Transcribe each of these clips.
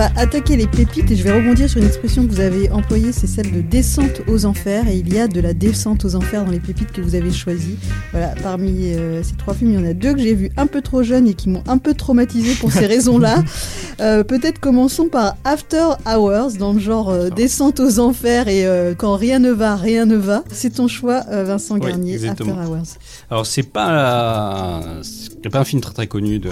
va attaquer les pépites et je vais rebondir sur une expression que vous avez employée, c'est celle de descente aux enfers. Et il y a de la descente aux enfers dans les pépites que vous avez choisies. Voilà, parmi euh, ces trois films, il y en a deux que j'ai vus un peu trop jeunes et qui m'ont un peu traumatisé pour ces raisons-là. Euh, peut-être commençons par After Hours, dans le genre euh, descente aux enfers et quand rien ne va, rien ne va. C'est ton choix, Vincent Garnier, After Hours. Alors c'est pas, c'est pas un film très très connu de,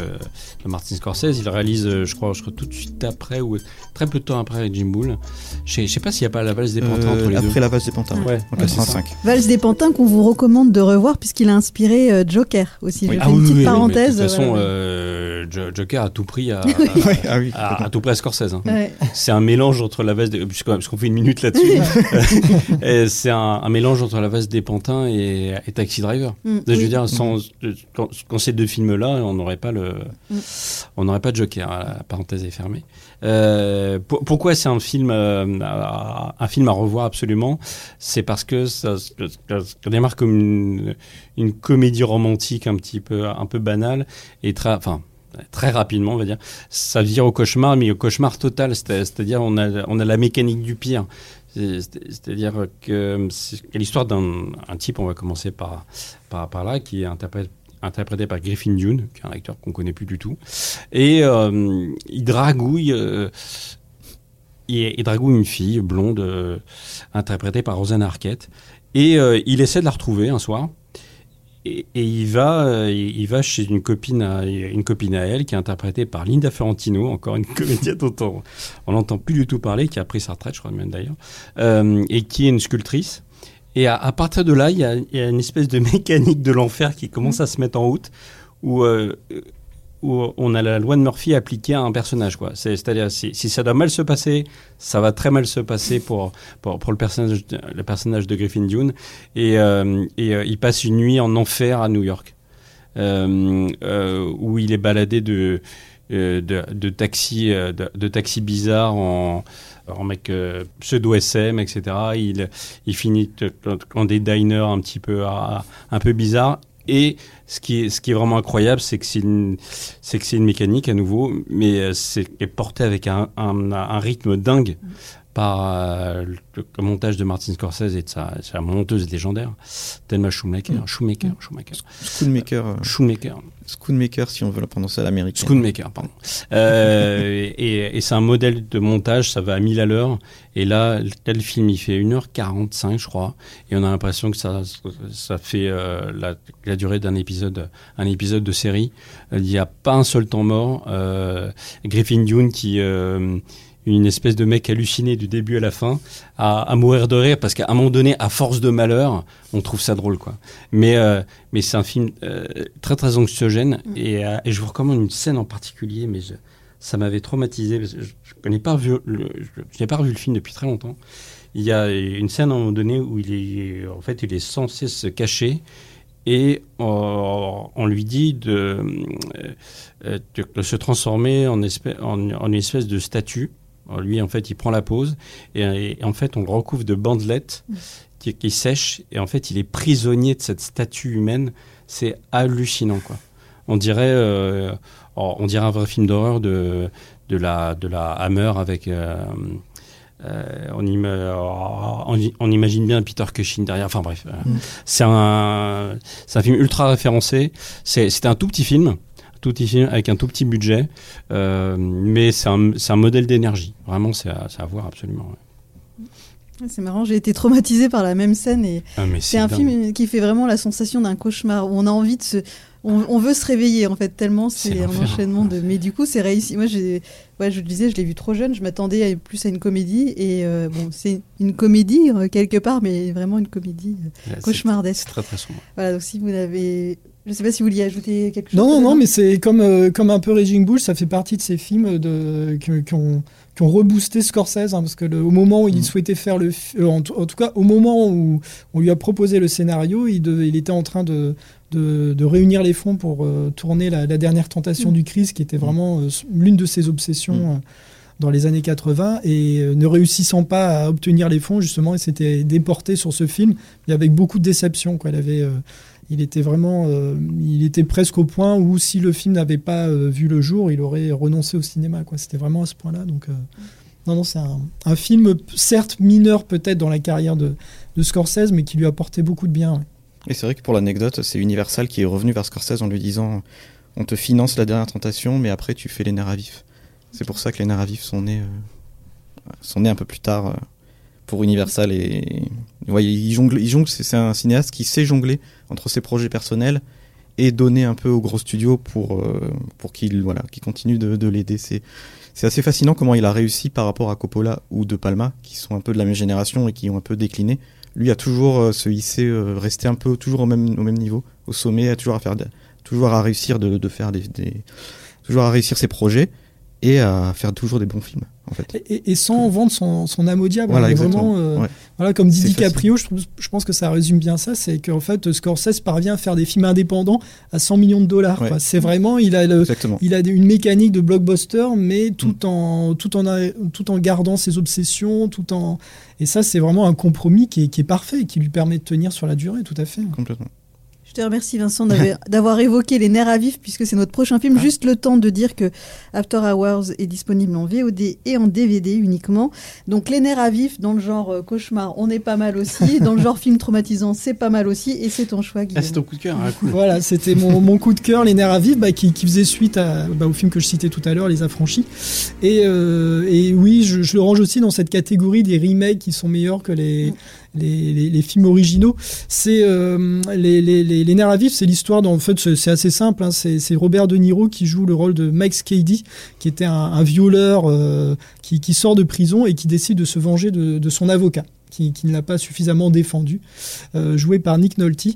Martin Scorsese. Il réalise, je crois, je crois tout de suite après ou très peu de temps après avec Jim Bull. Je sais pas s'il n'y a pas la valse des pantins entre les après deux. Après la valse des pantins, ouais. en 85. Valse des pantins qu'on vous recommande de revoir puisqu'il a inspiré euh, Joker aussi. Je fais ah une petite oui, parenthèse. de toute façon, euh, Joker a tout pris à, à, à, tout prix à Scorsese. Hein. C'est un mélange entre la veste, puisqu'on fait une minute là-dessus, c'est un, un, mélange entre la veste des pantins et, et Taxi Driver. Mm, je veux dire, sans, quand, quand, ces deux films-là, on n'aurait pas le, on n'aurait pas de Joker. La parenthèse est fermée. Euh, pourquoi c'est un film, euh, un film à revoir absolument? C'est parce que ça, ça, démarre comme une, comédie romantique un petit peu, un peu banale et très, enfin, très rapidement, on va dire. Ça vire au cauchemar, mais au cauchemar total. C'est-à-dire, on a, on a la mécanique du pire. C'est-à-dire que c'est l'histoire d'un type, on va commencer par, par, là, qui est interprète interprété par Griffin Dune, qui est un acteur qu'on connaît plus du tout. Et euh, il dragouille. Euh, il, dragouille une fille blonde euh, interprétée par Rosanna Arquette et il essaie de la retrouver un soir et, il va il, va chez une copine à, une copine à elle qui est interprétée par Linda Ferrantino encore une comédienne dont on n'entend plus du tout parler qui a pris sa retraite je crois même d'ailleurs et qui est une sculptrice et à, partir de là, il y, a, une espèce de mécanique de l'enfer qui commence à se mettre en route, où, euh, où on a la loi de Murphy appliquée à un personnage. C'est-à-dire, si, ça doit mal se passer, ça va très mal se passer pour, pour, pour le, personnage, le personnage de Griffin Dune. Et, euh, et euh, il passe une nuit en enfer à New York, où il est baladé de, de, de taxis de, de taxi bizarres en en mec euh, pseudo-SM, etc. Il, il finit dans des diners un petit peu, un peu bizarres. Et ce qui est, ce qui est vraiment incroyable, c'est que c'est une, c'est que c'est une mécanique à nouveau, mais euh, c'est porté avec un, un rythme dingue par euh, le, montage de Martin Scorsese et de sa, sa monteuse légendaire, Thelma Shoemaker. Mm. Shoemaker, Shoemaker. Schoonmaker. Euh. Schoonmaker, si on veut la prononcer à l'américaine. Schoonmaker, pardon. euh, et, et c'est un modèle de montage, ça va à 1000 à l'heure. Et là, tel film, il fait 1h45, je crois. Et on a l'impression que ça, ça fait euh, la, la, durée d'un épisode, un épisode de série. Il n'y a pas un seul temps mort. Griffin Dune qui une espèce de mec halluciné du début à la fin, à, mourir de rire parce qu'à un moment donné, à force de malheur, on trouve ça drôle, quoi. Mais euh, mais c'est un film euh, très très anxiogène mm. euh, et, je vous recommande une scène en particulier, mais ça m'avait traumatisé. je, je connais pas vu le, je, n'ai pas revu le film depuis très longtemps. Il y a une scène à un moment donné où il est en fait il est censé se cacher et on, lui dit de, de, se transformer en, espèce, en, en, une espèce de statue lui, en fait, il prend la pause et, en fait, on le recouvre de bandelettes qui, qui sèchent et en fait, il est prisonnier de cette statue humaine. C'est hallucinant, quoi. On dirait, euh, oh, on dirait un vrai film d'horreur de, de, la, de la Hammer avec. Euh, euh, on, on, imagine bien Peter Cushing derrière. Enfin bref, mm. c'est un, un film ultra référencé. C'était un tout petit film tout avec un tout petit budget, euh, mais c'est un, un, modèle d'énergie. Vraiment, c'est à, à, voir absolument. C'est marrant, j'ai été traumatisée par la même scène et ah, c'est un film qui fait vraiment la sensation d'un cauchemar où on a envie de se, on, veut se réveiller en fait tellement c'est un enchaînement de. Mais du coup c'est réussi. Moi j'ai, ouais, je le disais, je l'ai vu trop jeune. Je m'attendais plus à une comédie et euh, bon c'est une comédie euh, quelque part, mais vraiment une comédie cauchemardesque. Très très sombre. Voilà donc si vous avez je ne sais pas si vous vouliez ajouter quelque chose. Non, non, non, mais c'est comme, euh, comme un peu Raging Bull, ça fait partie de ces films de, qui, ont, qui ont reboosté Scorsese, hein, parce que le, au moment où il mm. souhaitait faire le... Euh, en, tout cas, au moment où on lui a proposé le scénario, il, il était en train de, de, de, réunir les fonds pour euh, tourner la, dernière tentation mm. du Christ, qui était vraiment l'une de ses obsessions. Mm. dans les années 80 et ne réussissant pas à obtenir les fonds justement il s'était déporté sur ce film mais avec beaucoup de déception quoi. il avait il était vraiment, il était presque au point où si le film n'avait pas vu le jour, il aurait renoncé au cinéma. Quoi. C'était vraiment à ce point-là. Donc, non, non, c'est un, film certes mineur peut-être dans la carrière de, de, Scorsese, mais qui lui a apporté beaucoup de bien. Et c'est vrai que pour l'anecdote, c'est Universal qui est revenu vers Scorsese en lui disant on te finance la dernière tentation, mais après tu fais les nerfs. C'est pour ça que les nerfs sont nés, euh, sont nés un peu plus tard euh, pour Universal. Et voyez, il jongle, il jongle c'est un cinéaste qui sait jongler entre ses projets personnels et donner un peu au gros studio pour, euh, pour qu'il voilà, de, de l'aider. C'est assez fascinant comment il a réussi par rapport à Coppola ou De Palma, qui sont un peu de la même génération et qui ont un peu décliné. Lui a toujours se hissé, resté un peu toujours au même, au même niveau, au sommet, a toujours à faire toujours à réussir de, faire des, toujours à réussir ses projets et à faire toujours des bons films. En fait. et, et, sans vendre son, son âme au diable. Voilà, hein. Vraiment, euh, ouais. voilà comme dit DiCaprio, je, je, pense que ça résume bien ça, c'est qu'en fait Scorsese parvient à faire des films indépendants à 100 millions de dollars. Ouais. C'est vraiment, il a, le, il a une mécanique de blockbuster, mais tout, mm. en, tout, en, tout en gardant ses obsessions, tout en... Et ça, c'est vraiment un compromis qui est, qui est parfait et qui lui permet de tenir sur la durée, tout à fait. Complètement. Te remercie Vincent d'avoir évoqué Les Nerfs à vif puisque c'est notre prochain film. Juste le temps de dire que After Hours est disponible en VOD et en DVD uniquement. Donc Les Nerfs à vif dans le genre euh, cauchemar, on est pas mal aussi. Dans le genre film traumatisant, c'est pas mal aussi. Et c'est ton choix, Guillaume. Ah, c'est ton coup de cœur. Hein, cool. Voilà, c'était mon, mon, coup de cœur, Les Nerfs à vif, bah, qui, qui, faisait suite à, bah, au film que je citais tout à l'heure, Les Affranchis. Et, euh, et oui, je, je, le range aussi dans cette catégorie des remakes qui sont meilleurs que les, les, films originaux. C'est euh, les, les, nerfs à vif, c'est l'histoire. En fait, c'est assez simple. Hein, c'est Robert De Niro qui joue le rôle de Max Cady, qui était un, violeur euh, qui, sort de prison et qui décide de se venger de son avocat qui, ne l'a pas suffisamment défendu, euh, joué par Nick Nolte.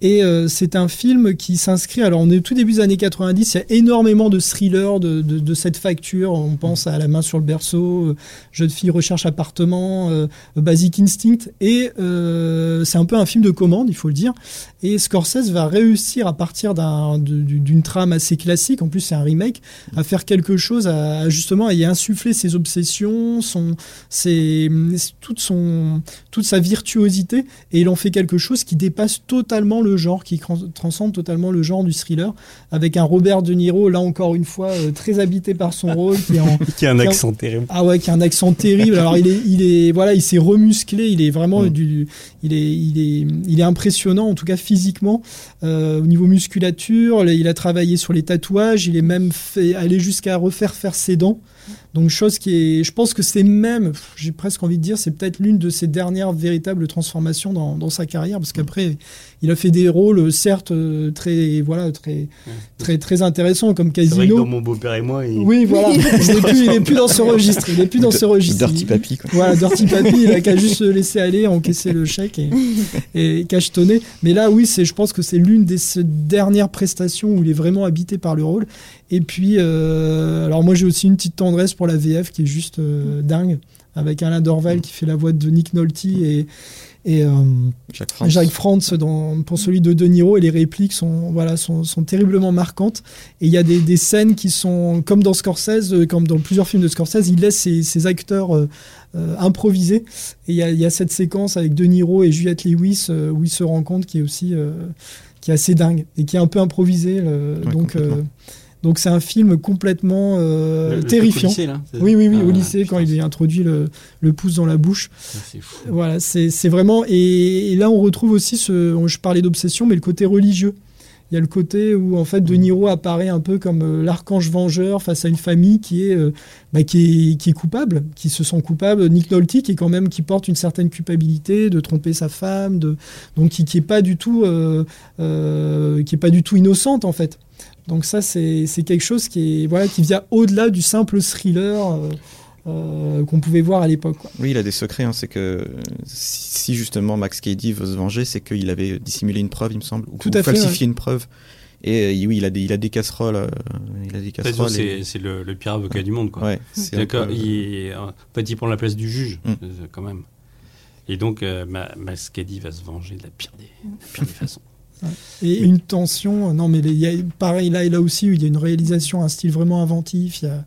Et euh, c'est un film qui s'inscrit, alors on est au tout début des années 90, il y a énormément de thrillers de, cette facture, on pense à La main sur le berceau, euh, Jeune fille recherche appartement, Basic Instinct, et c'est un peu un film de commande, il faut le dire. Et Scorsese va réussir à partir d'une un, trame assez classique, en plus c'est un remake, à faire quelque chose, à, à justement à y insuffler ses obsessions, son, ses, toute son toute sa virtuosité et il en fait quelque chose qui dépasse totalement le genre, qui transcende totalement le genre du thriller, avec un Robert De Niro, là encore une fois, euh, très habité par son rôle, qui, est en, qui a un accent terrible. Ah ouais, qui a un accent terrible. Alors il est, il est, voilà, il s'est remusclé, il est vraiment mm. du, il est, il est, il est impressionnant, en tout cas physiquement, euh, au niveau musculature. Il a travaillé sur les tatouages, il est même fait aller jusqu'à refaire faire ses dents. Donc chose qui est, je pense que c'est même, j'ai presque envie de dire, c'est peut-être l'une de ses dernières véritables transformations dans, dans sa carrière, parce qu'après, il a fait des rôles certes très, voilà, très, très, très intéressants comme Casino. C'est vrai que dans mon beau-père et moi, il... oui, voilà, il n'est plus, il est plus dans ce registre, il est plus dans ce registre. Dirty Papi, quoi. Voilà, Dirty Papi, il a qu'à juste se laisser aller, encaisser le chèque et, et cachetonner. Mais là, oui, c'est, je pense que c'est l'une des dernières prestations où il est vraiment habité par le rôle. Et puis, euh, alors moi j'ai aussi une petite tendresse pour la VF qui est juste euh, dingue, avec Alain Dorval qui fait la voix de Nick Nolte et, et euh, Jacques France, Jacques France dans, pour celui de De Niro. Et les répliques sont, voilà, sont, sont terriblement marquantes. Et il y a des, des, scènes qui sont, comme dans Scorsese, comme dans plusieurs films de Scorsese, il laisse ses, ses acteurs euh, improviser. Et il y, a, il y, a, cette séquence avec De Niro et Juliette Lewis où ils se rencontrent qui est aussi qui est assez dingue et qui est un peu improvisé. Ouais, donc donc c'est un film complètement euh, le, terrifiant. Lycée, là, oui, oui, oui, ah, au lycée quand il introduit le, le, pouce dans la bouche. C'est fou. Voilà, c'est vraiment et, et, là on retrouve aussi ce, je parlais d'obsession, mais le côté religieux. Il y a le côté où en fait De Niro apparaît un peu comme euh, l'archange vengeur face à une famille qui est, euh, bah, qui est qui est coupable, qui se sent coupable. Nick Nolte qui est quand même qui porte une certaine culpabilité de tromper sa femme, de donc qui, qui est pas du tout euh, qui est pas du tout innocente en fait. Donc ça, c'est quelque chose qui, est, voilà, qui vient au-delà du simple thriller euh, euh, qu'on pouvait voir à l'époque. Oui, il a des secrets. Hein, c'est que si justement Max Cady veut se venger, c'est qu'il avait dissimulé une preuve, il me semble, ou, Tout ou à falsifié ouais. une preuve. Et oui, il a des, il a des casseroles. Euh, il a des casseroles. C'est et... le, le, pire avocat du monde, quoi. Ouais, D'accord. Peu... Il, en fait, il prend la place du juge, mm. quand même. Et donc, euh, Max Cady va se venger de la pire des, la pire des façons. Et une tension, non mais il y a, pareil là et là aussi, il y a une réalisation, un style vraiment inventif, il y a,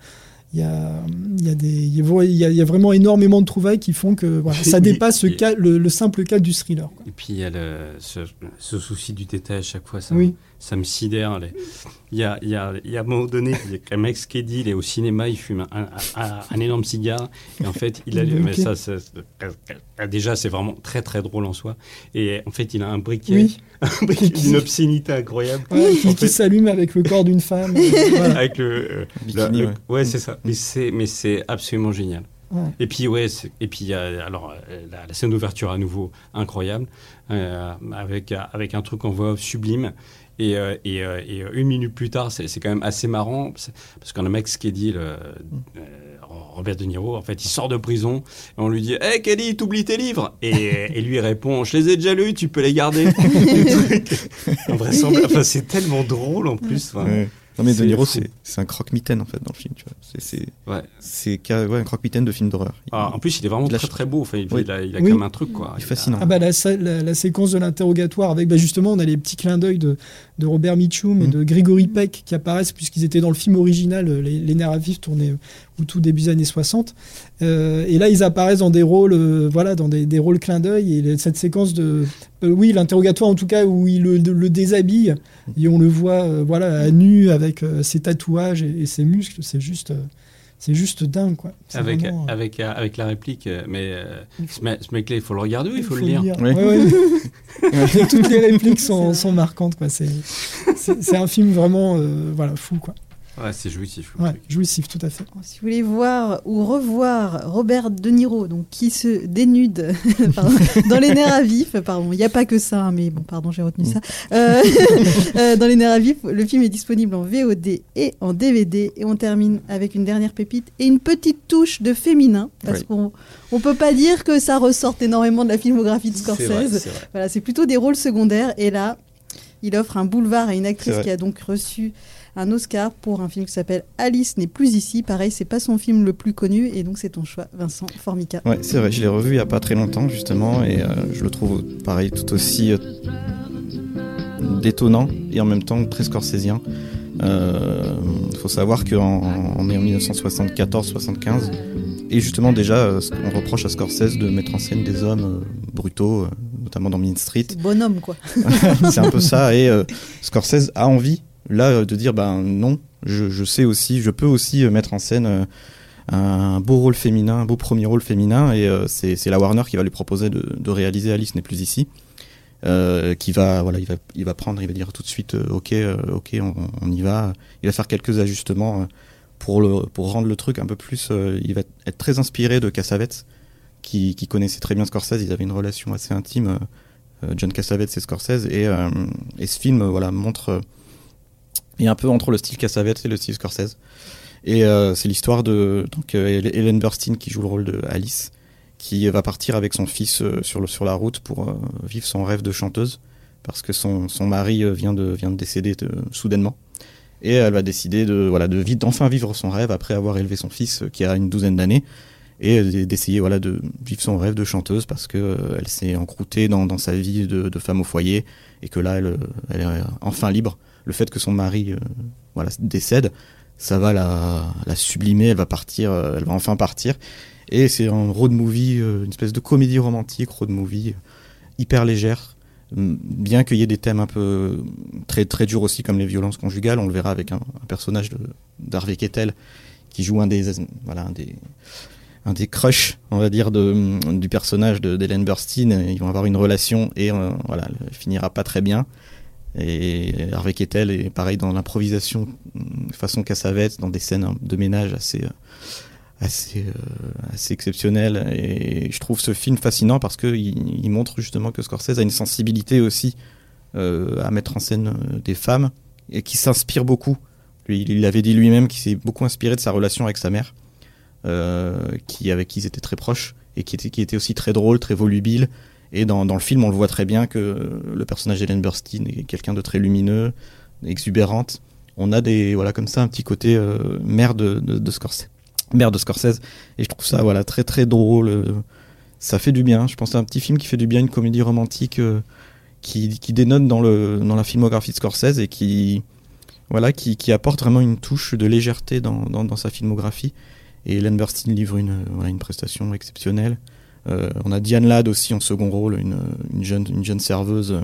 il y a, il y, a des, il y a, vraiment énormément de trouvailles qui font que ça dépasse le, le, simple cadre du thriller. Et puis il y a ce, ce, souci du détail à chaque fois. Ça, oui ça me sidère. Il y a, il y, a, il y a un moment donné, il y a un mec qui dit, il est au cinéma, il fume un, un, énorme cigare, et en fait, il a, mais ça, ça, déjà, c'est vraiment très très drôle en soi. Et en fait, il a un briquet, un briquet d'une obscénité incroyable. qui, s'allume avec le corps d'une femme. Avec le, euh, ouais, c'est ça. Mais c'est, mais c'est absolument génial. Et puis ouais, et puis alors la, scène d'ouverture à nouveau incroyable, euh, avec avec un truc en voix sublime. Et, euh, et, euh, et, une minute plus tard, c'est quand même assez marrant, parce qu'on a Max Keddy, le, euh, Robert De Niro, en fait, il sort de prison, et on lui dit Hé hey, Keddy, t'oublies tes livres et, lui répond Je les ai déjà lus, tu peux les garder. enfin, c'est tellement drôle en plus. Non mais De Niro, c'est un croque-mitaine en fait dans le film. Tu vois. C'est ouais. ouais, un croque-mitaine de film d'horreur. Ah, en plus, il est vraiment très très beau. Enfin, il, a, il a quand même un truc quoi. Il est fascinant. Ah bah la, la, séquence de l'interrogatoire avec bah, justement, on a les petits clins d'œil de, de Robert Mitchum et mm. de Gregory Peck qui apparaissent puisqu'ils étaient dans le film original, les, les nerfs vifs tournés au tout début des années 60. Euh, et là, ils apparaissent dans des rôles, euh, voilà, dans des, des rôles clins d'œil. Et cette séquence de, euh, oui, l'interrogatoire en tout cas où il le, le déshabille et on le voit, voilà, à nu avec ses tatouages et, ses muscles. C'est juste. c'est juste dingue, quoi. Avec, avec, avec la réplique, mais ce mec-là, il faut le regarder ou il faut, le lire, Toutes les répliques sont, sont marquantes, quoi. C'est un film vraiment voilà, fou, quoi. Ouais, c'est jouissif. Ouais, jouissif, tout à fait. Si vous voulez voir ou revoir Robert De Niro, donc qui se dénude dans les nerfs à vif, pardon, il n'y a pas que ça, mais bon, pardon, j'ai retenu ça. Euh, euh, dans les nerfs à vif, le film est disponible en VOD et en DVD, et on termine avec une dernière pépite et une petite touche de féminin, parce qu'on on peut pas dire que ça ressorte énormément de la filmographie de Scorsese. Voilà, c'est plutôt des rôles secondaires, et là, il offre un boulevard à une actrice qui a donc reçu un Oscar pour un film qui s'appelle Alice n'est plus ici. Pareil, c'est pas son film le plus connu et donc c'est ton choix, Vincent Formica. Ouais, c'est vrai, je l'ai revu il y a pas très longtemps justement et euh, je le trouve pareil tout aussi euh, détonnant et en même temps très scorsésien. Il euh, faut savoir qu'en est en 1974-75 et justement déjà on reproche à Scorsese de mettre en scène des hommes brutaux, notamment dans Main Street. Bonhomme quoi. c'est un peu ça et Scorsese a envie Là, euh, de dire, ben non, je, sais aussi, je peux aussi euh, mettre en scène euh, un beau rôle féminin, un beau premier rôle féminin, et c'est la Warner qui va lui proposer de, réaliser Alice n'est plus ici. qui va voilà il va il va prendre il va dire tout de suite ok ok on, y va il va faire quelques ajustements pour le pour rendre le truc un peu plus il va être très inspiré de Cassavetes qui, qui connaissait très bien Scorsese ils avaient une relation assez intime John Cassavetes et Scorsese et, et ce film voilà montre et un peu entre le style Cassavetes et le style Scorsese. Et euh, c'est l'histoire de donc euh, Helen Burstyn qui joue le rôle de Alice, qui va partir avec son fils euh, sur, le, sur la route pour vivre son rêve de chanteuse, parce que son, son mari vient de, vient de décéder soudainement. Et elle va décider de voilà de d'enfin vivre son rêve après avoir élevé son fils qui a une douzaine d'années et d'essayer voilà de vivre son rêve de chanteuse parce que elle s'est encroutée dans, dans, sa vie de, de, femme au foyer et que là elle, elle est enfin libre le fait que son mari euh, voilà, décède, ça va la, sublimer, elle va partir, euh, elle va enfin partir. Et c'est un road movie, euh, une espèce de comédie romantique, road movie, hyper légère, bien qu'il y ait des thèmes un peu très, très durs aussi, comme les violences conjugales. On le verra avec un, personnage d'Harvey Kettel qui joue un des, voilà, un des, un des crushs, on va dire, de, du personnage d'Hélène Burstyn. Ils vont avoir une relation et voilà, elle finira pas très bien. Et Harvey Kettel est pareil dans l'improvisation façon Cassavetes, dans des scènes de ménage assez, assez, euh, assez exceptionnelles. Et je trouve ce film fascinant parce qu'il il montre justement que Scorsese a une sensibilité aussi euh, à mettre en scène euh, des femmes et qui s'inspire beaucoup. Lui, il avait dit lui-même qu'il s'est beaucoup inspiré de sa relation avec sa mère, qui, avec qui ils étaient très proches et qui était, qui était aussi très drôle, très volubile et dans, le film, on le voit très bien que le personnage d'Hélène Burstyn est quelqu'un de très lumineux, exubérante. On a des voilà comme ça un petit côté euh, mère de, Scorsese, mère de Scorsese, et je trouve ça voilà très très drôle. Ça fait du bien. Je pense à un petit film qui fait du bien, une comédie romantique euh, qui, qui dénote dans le dans la filmographie de Scorsese et qui voilà, qui, qui, apporte vraiment une touche de légèreté dans, dans, sa filmographie. Et Ellen Burstyn livre une, une prestation exceptionnelle. Euh, on a Diane Ladd aussi en second rôle, une, une jeune, une jeune serveuse, euh,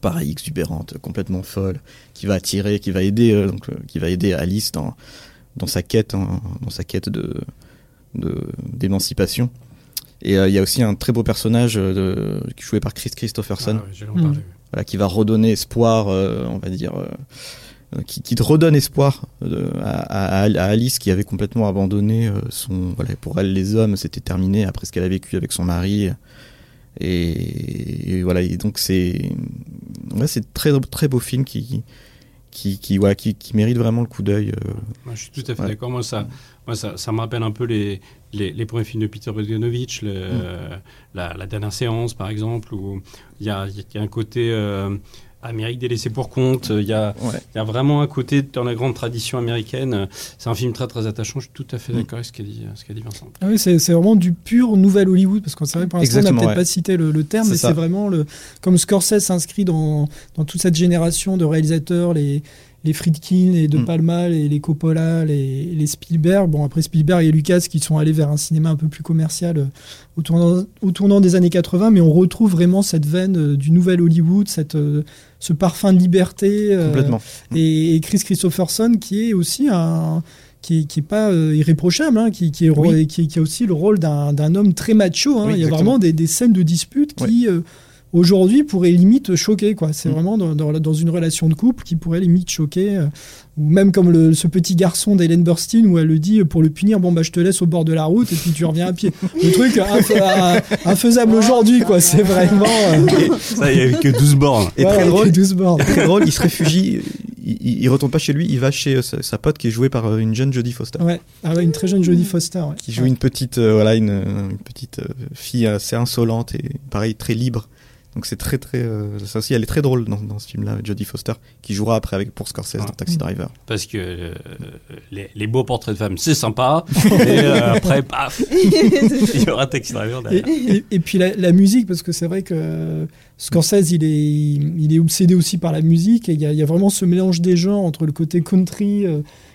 pareil, exubérante, complètement folle, qui va attirer, qui va aider, euh, donc, qui va aider Alice dans, dans sa quête, hein, dans sa quête de d'émancipation. Et il y a aussi un très beau personnage de, joué par Chris Christopherson, ah, voilà, qui va redonner espoir, on va dire euh, qui, qui, redonne espoir euh, à, à, Alice qui avait complètement abandonné euh, son voilà pour elle les hommes c'était terminé après ce qu'elle a vécu avec son mari. Et, voilà et donc c'est ouais, c'est très très beau film qui qui qui, ouais, qui, qui mérite vraiment le coup d'œil je suis tout à fait d'accord. Moi ça moi ça, ça, me rappelle un peu les, les, les premiers films de Peter Bogdanovich mm. la, la, dernière séance par exemple où il y a, y a un côté Amérique délaissée pour compte. Il y, a, il y a vraiment un côté dans la grande tradition américaine. C'est un film très très attachant. Je suis tout à fait mm. d'accord avec ce qu'a dit, ce dit Vincent. Ah oui, c'est vraiment du pur nouvel Hollywood parce qu'on vrai pour l'instant on n'a peut-être pas cité le, terme, mais c'est vraiment le comme Scorsese s'inscrit dans, dans toute cette génération de réalisateurs, les les Friedkin, les De mm. Palma, les, les Coppola, les, les, Spielberg. Bon, après Spielberg et Lucas qui sont allés vers un cinéma un peu plus commercial euh, au, tournant, au tournant des années 80, mais on retrouve vraiment cette veine euh, du nouvel Hollywood, cette, euh, ce parfum de liberté. Complètement. Et, Chris Christopherson qui est aussi un qui, qui est pas irréprochable, hein, qui, qui, est, qui, qui, a aussi le rôle d'un homme très macho. Hein. Il y a vraiment des, des, scènes de dispute qui, aujourd'hui pourrait limite choquer. Quoi. C'est mm. vraiment dans, dans, une relation de couple qui pourrait limite choquer. Euh, ou même comme le, ce petit garçon d'Hélène Burstyn où elle le dit pour le punir, bon bah je te laisse au bord de la route et puis tu reviens à pied. Le truc infaisable aujourd'hui, quoi. C'est vraiment. Euh, ça, il n'y avait que 12 bornes. Et très, drôle, 12 bornes. très drôle, il se réfugie. Il, il, retourne pas chez lui, il va chez euh, sa, pote qui est jouée par une jeune Jodie Foster. Ouais, ah ouais une très jeune Jodie Foster. Ouais. Qui joue une petite, voilà, une, une petite fille assez insolente et pareil très libre donc c'est très très euh, ça aussi elle est très drôle dans, dans ce film-là, Jodie Foster, qui jouera après avec pour Scorsese dans Taxi Driver. Parce que euh, les, les, beaux portraits de femmes c'est sympa, et euh, après paf, il y aura Taxi Driver derrière. Et, puis la, la, musique parce que c'est vrai que Scorsese il est il est obsédé aussi par la musique et il y y a vraiment ce mélange des genres entre le côté country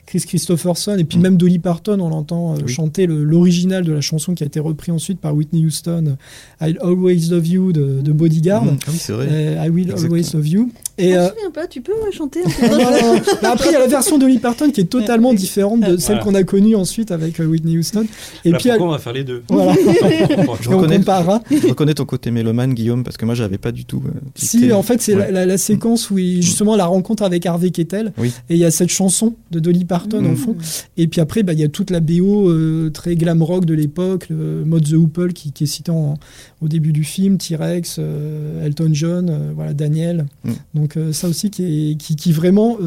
Chris Christopherson et puis mm. même Dolly Parton, on l'entend euh, chanter l'original de la chanson qui a été repris ensuite par Whitney Houston, I'll Always Love You de, Bodyguard. Mm. Ah oui, c'est vrai. Euh, I Will Always Love You. Et, euh, souviens pas, tu peux chanter un peu. Après, il y a la version de Dolly Parton qui est totalement différente de celle qu'on a connue ensuite avec Whitney Houston. Et puis, pourquoi on va faire les deux? Voilà. je, reconnais, je reconnais ton côté mélomane, Guillaume, parce que moi, j'avais pas du tout. si, en fait, c'est la, séquence où justement la rencontre avec Harvey Kettel. Et il y a cette chanson de Dolly Parton au fond. Et puis après, bah, il y a toute la BO euh, très glam rock de l'époque, le mode The Hoople qui, est cité au début du film, T-Rex, euh, Elton John, euh, voilà, Daniel. Mm. Donc ça aussi qui, est, qui, vraiment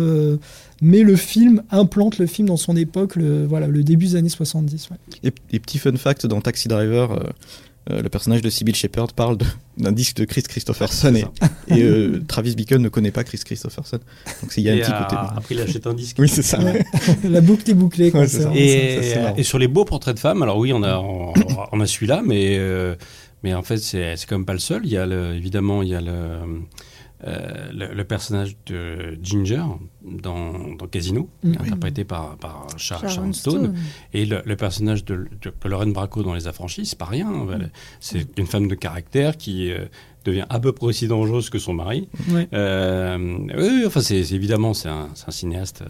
met le film, implante le film dans son époque, le, voilà, le début des années 70. Et, et, petit fun fact, dans Taxi Driver, euh, le personnage de Sybil Shepherd parle d'un disque de Chris Christopherson et, euh, Travis Beacon ne connaît pas Chris Christopherson. Donc il y a un petit côté. Après, il achète un disque. Oui, c'est ça. La boucle est bouclée. et, sur les beaux portraits de femmes, alors oui, on a, on, a celui-là, mais, euh, mais en fait, c'est quand même pas le seul. Il y a le, évidemment, il y a le euh, le, personnage de Ginger dans, Casino, mm. interprété par, par Sharon, Stone, et le, personnage de, Lorraine Bracco dans Les Affranchis, c'est pas rien. Hein, c'est une femme de caractère qui euh, devient à peu près aussi dangereuse que son mari. Euh, oui, enfin, c'est évidemment, c'est un, cinéaste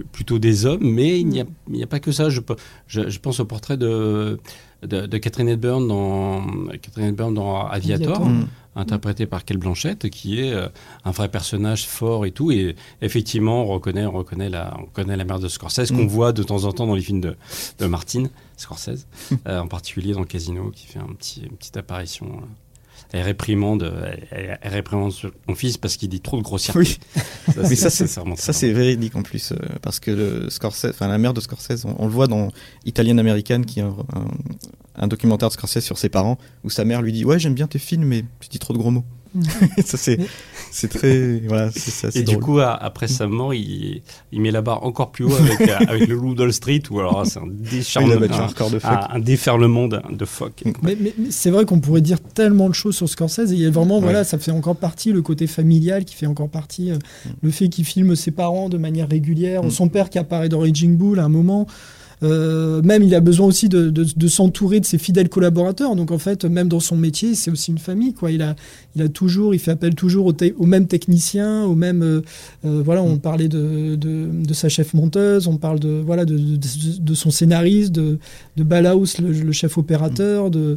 plutôt des hommes, mais il n'y a, pas que ça. Je, je, pense au portrait de, de, Catherine Hepburn dans, Catherine Hepburn dans Aviator. Mm interprété par Quelle Blanchette, qui est euh, un vrai personnage fort et tout. Et effectivement, on reconnaît, on reconnaît la, on connaît la mère de Scorsese qu'on mm. voit de temps en temps dans les films de, de Martine Scorsese, euh, en particulier dans Casino, qui fait un petit, une petite apparition. Euh, elle réprimande, elle, réprimande son fils parce qu'il dit trop de grossièreté. Oui. Ça, Mais ça, c'est, ça, c'est véridique en plus, parce que le Scorsese, enfin, la mère de Scorsese, on, le voit dans Italienne américaine, qui est un, un documentaire de Scorsese sur ses parents où sa mère lui dit ouais j'aime bien tes films mais tu dis trop de gros mots ça c'est c'est très voilà c'est et du coup après sa mort il, il met la barre encore plus haut avec, avec le loup Street ou alors c'est un décharnement un, déferlement de, de phoque. Mais, mais, c'est vrai qu'on pourrait dire tellement de choses sur Scorsese et il y a vraiment voilà ça fait encore partie le côté familial qui fait encore partie euh, mm. le fait qu'il filme ses parents de manière régulière mm. son père qui apparaît dans Raging Bull à un moment euh, même il a besoin aussi de, de, s'entourer de ses fidèles collaborateurs. Donc en fait, même dans son métier, c'est aussi une famille. Quoi. Il, a, il a toujours, il fait appel toujours aux, mêmes techniciens, aux mêmes. Euh, euh, voilà, on parlait de, de, sa chef monteuse, on parle de voilà de, son scénariste, de, de Balaus, le, chef opérateur. De,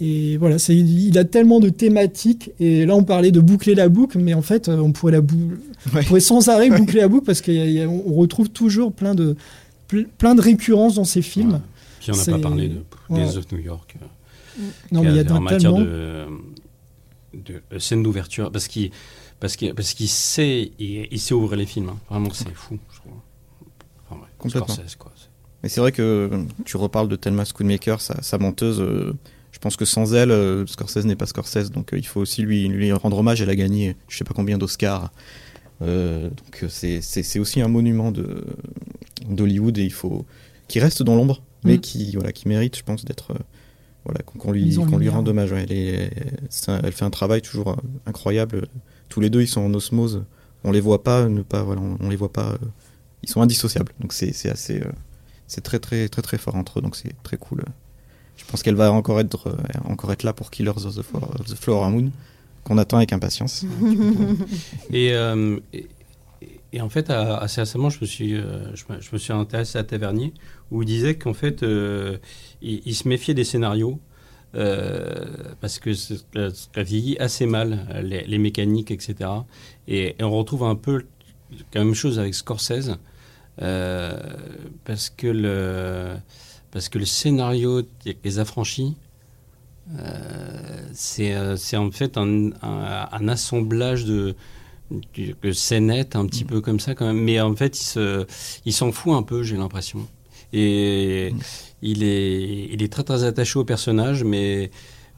et voilà, il a tellement de thématiques. Et là, on parlait de boucler la boucle, mais en fait, on pourrait la on pourrait sans arrêt boucler la boucle parce qu'on retrouve toujours plein de plein de récurrences dans ces films. Puis on n'a pas parlé de Days of New York. Euh, non, mais il y a en matière de, de, scène d'ouverture, parce qu'il parce qu'il parce qu'il sait il, sait ouvrir les films. Hein. Vraiment, c'est fou, je trouve. Enfin, Complètement. Scorsese, quoi. Mais c'est vrai que tu reparles de Thelma Schoonmaker, sa, sa monteuse. Euh, je pense que sans elle, euh, Scorsese n'est pas Scorsese, donc il faut aussi lui, lui rendre hommage. Elle a gagné, je sais pas combien d'Oscars. donc c'est aussi un monument de, d'Hollywood et il faut qui reste dans l'ombre, mais mm. qui voilà qui mérite, je pense, d'être euh, voilà qu'on lui qu'on lui rende hommage. Elle, est, elle fait un travail toujours euh, incroyable. Tous les deux, ils sont en osmose. On les voit pas, ne pas voilà, on, les voit pas. Euh, ils sont indissociables. Donc c'est assez c'est très très très très fort entre eux. Donc c'est très cool. Je pense qu'elle va encore être encore être là pour Killers of the, Flower, Moon qu'on attend avec impatience. et, et en fait, assez récemment, je me suis, euh, je, me, suis intéressé à Tavernier, où il disait qu'en fait, euh, il, se méfiait des scénarios. Euh, parce que ça vieillit assez mal, les, mécaniques, etc. Et, on retrouve un peu la même chose avec Scorsese, parce, que le, parce que le scénario des affranchis, c'est en fait un assemblage de, que c'est net un petit mm. peu comme ça quand même mais en fait il se il s'en fout un peu j'ai l'impression et mm. il est il est très très attaché au personnage mais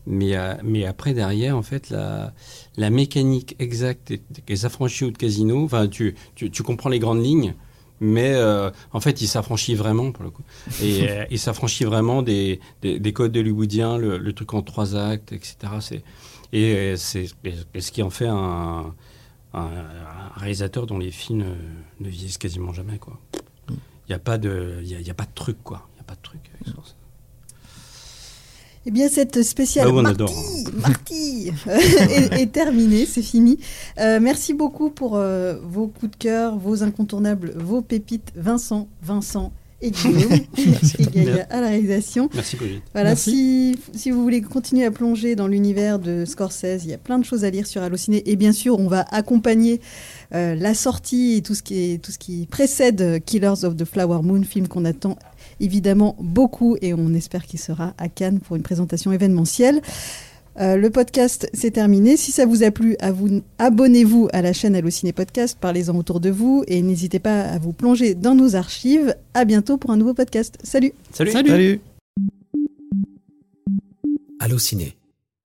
mais euh, mais après derrière en fait la la mécanique exacte des affranchis ou de casino enfin tu, tu, tu comprends les grandes lignes mais euh, en fait, il s'affranchit vraiment pour le coup. Et euh, il s'affranchit vraiment des, des, des, codes hollywoodiens, le, le truc en trois actes, etc. C'est, et c'est ce qui en fait un, un, réalisateur dont les films ne, vieillissent quasiment jamais. Quoi. Il n'y a, pas de, y a, y a pas de truc, quoi. Il a pas de truc avec eh bien, cette spéciale ah, Marty, est, est, terminée, c'est fini. Euh, merci beaucoup pour euh, vos coups de cœur, vos incontournables, vos pépites. Vincent, Vincent, et Guillaume et Gaïa à la réalisation. Merci Brigitte. Voilà, Si, si vous voulez continuer à plonger dans l'univers de Scorsese, il y a plein de choses à lire sur Allociné et bien sûr, on va accompagner euh, la sortie et tout ce qui est tout ce qui précède Killers of the Flower Moon, film qu'on attend évidemment beaucoup et on espère qu'il sera à Cannes pour une présentation événementielle. Euh, le podcast, c'est terminé. Si ça vous a plu, abonnez-vous à la chaîne Allociné Podcast, parlez-en autour de vous et n'hésitez pas à vous plonger dans nos archives. À bientôt pour un nouveau podcast. Salut. Salut. Salut. Salut. Allociné.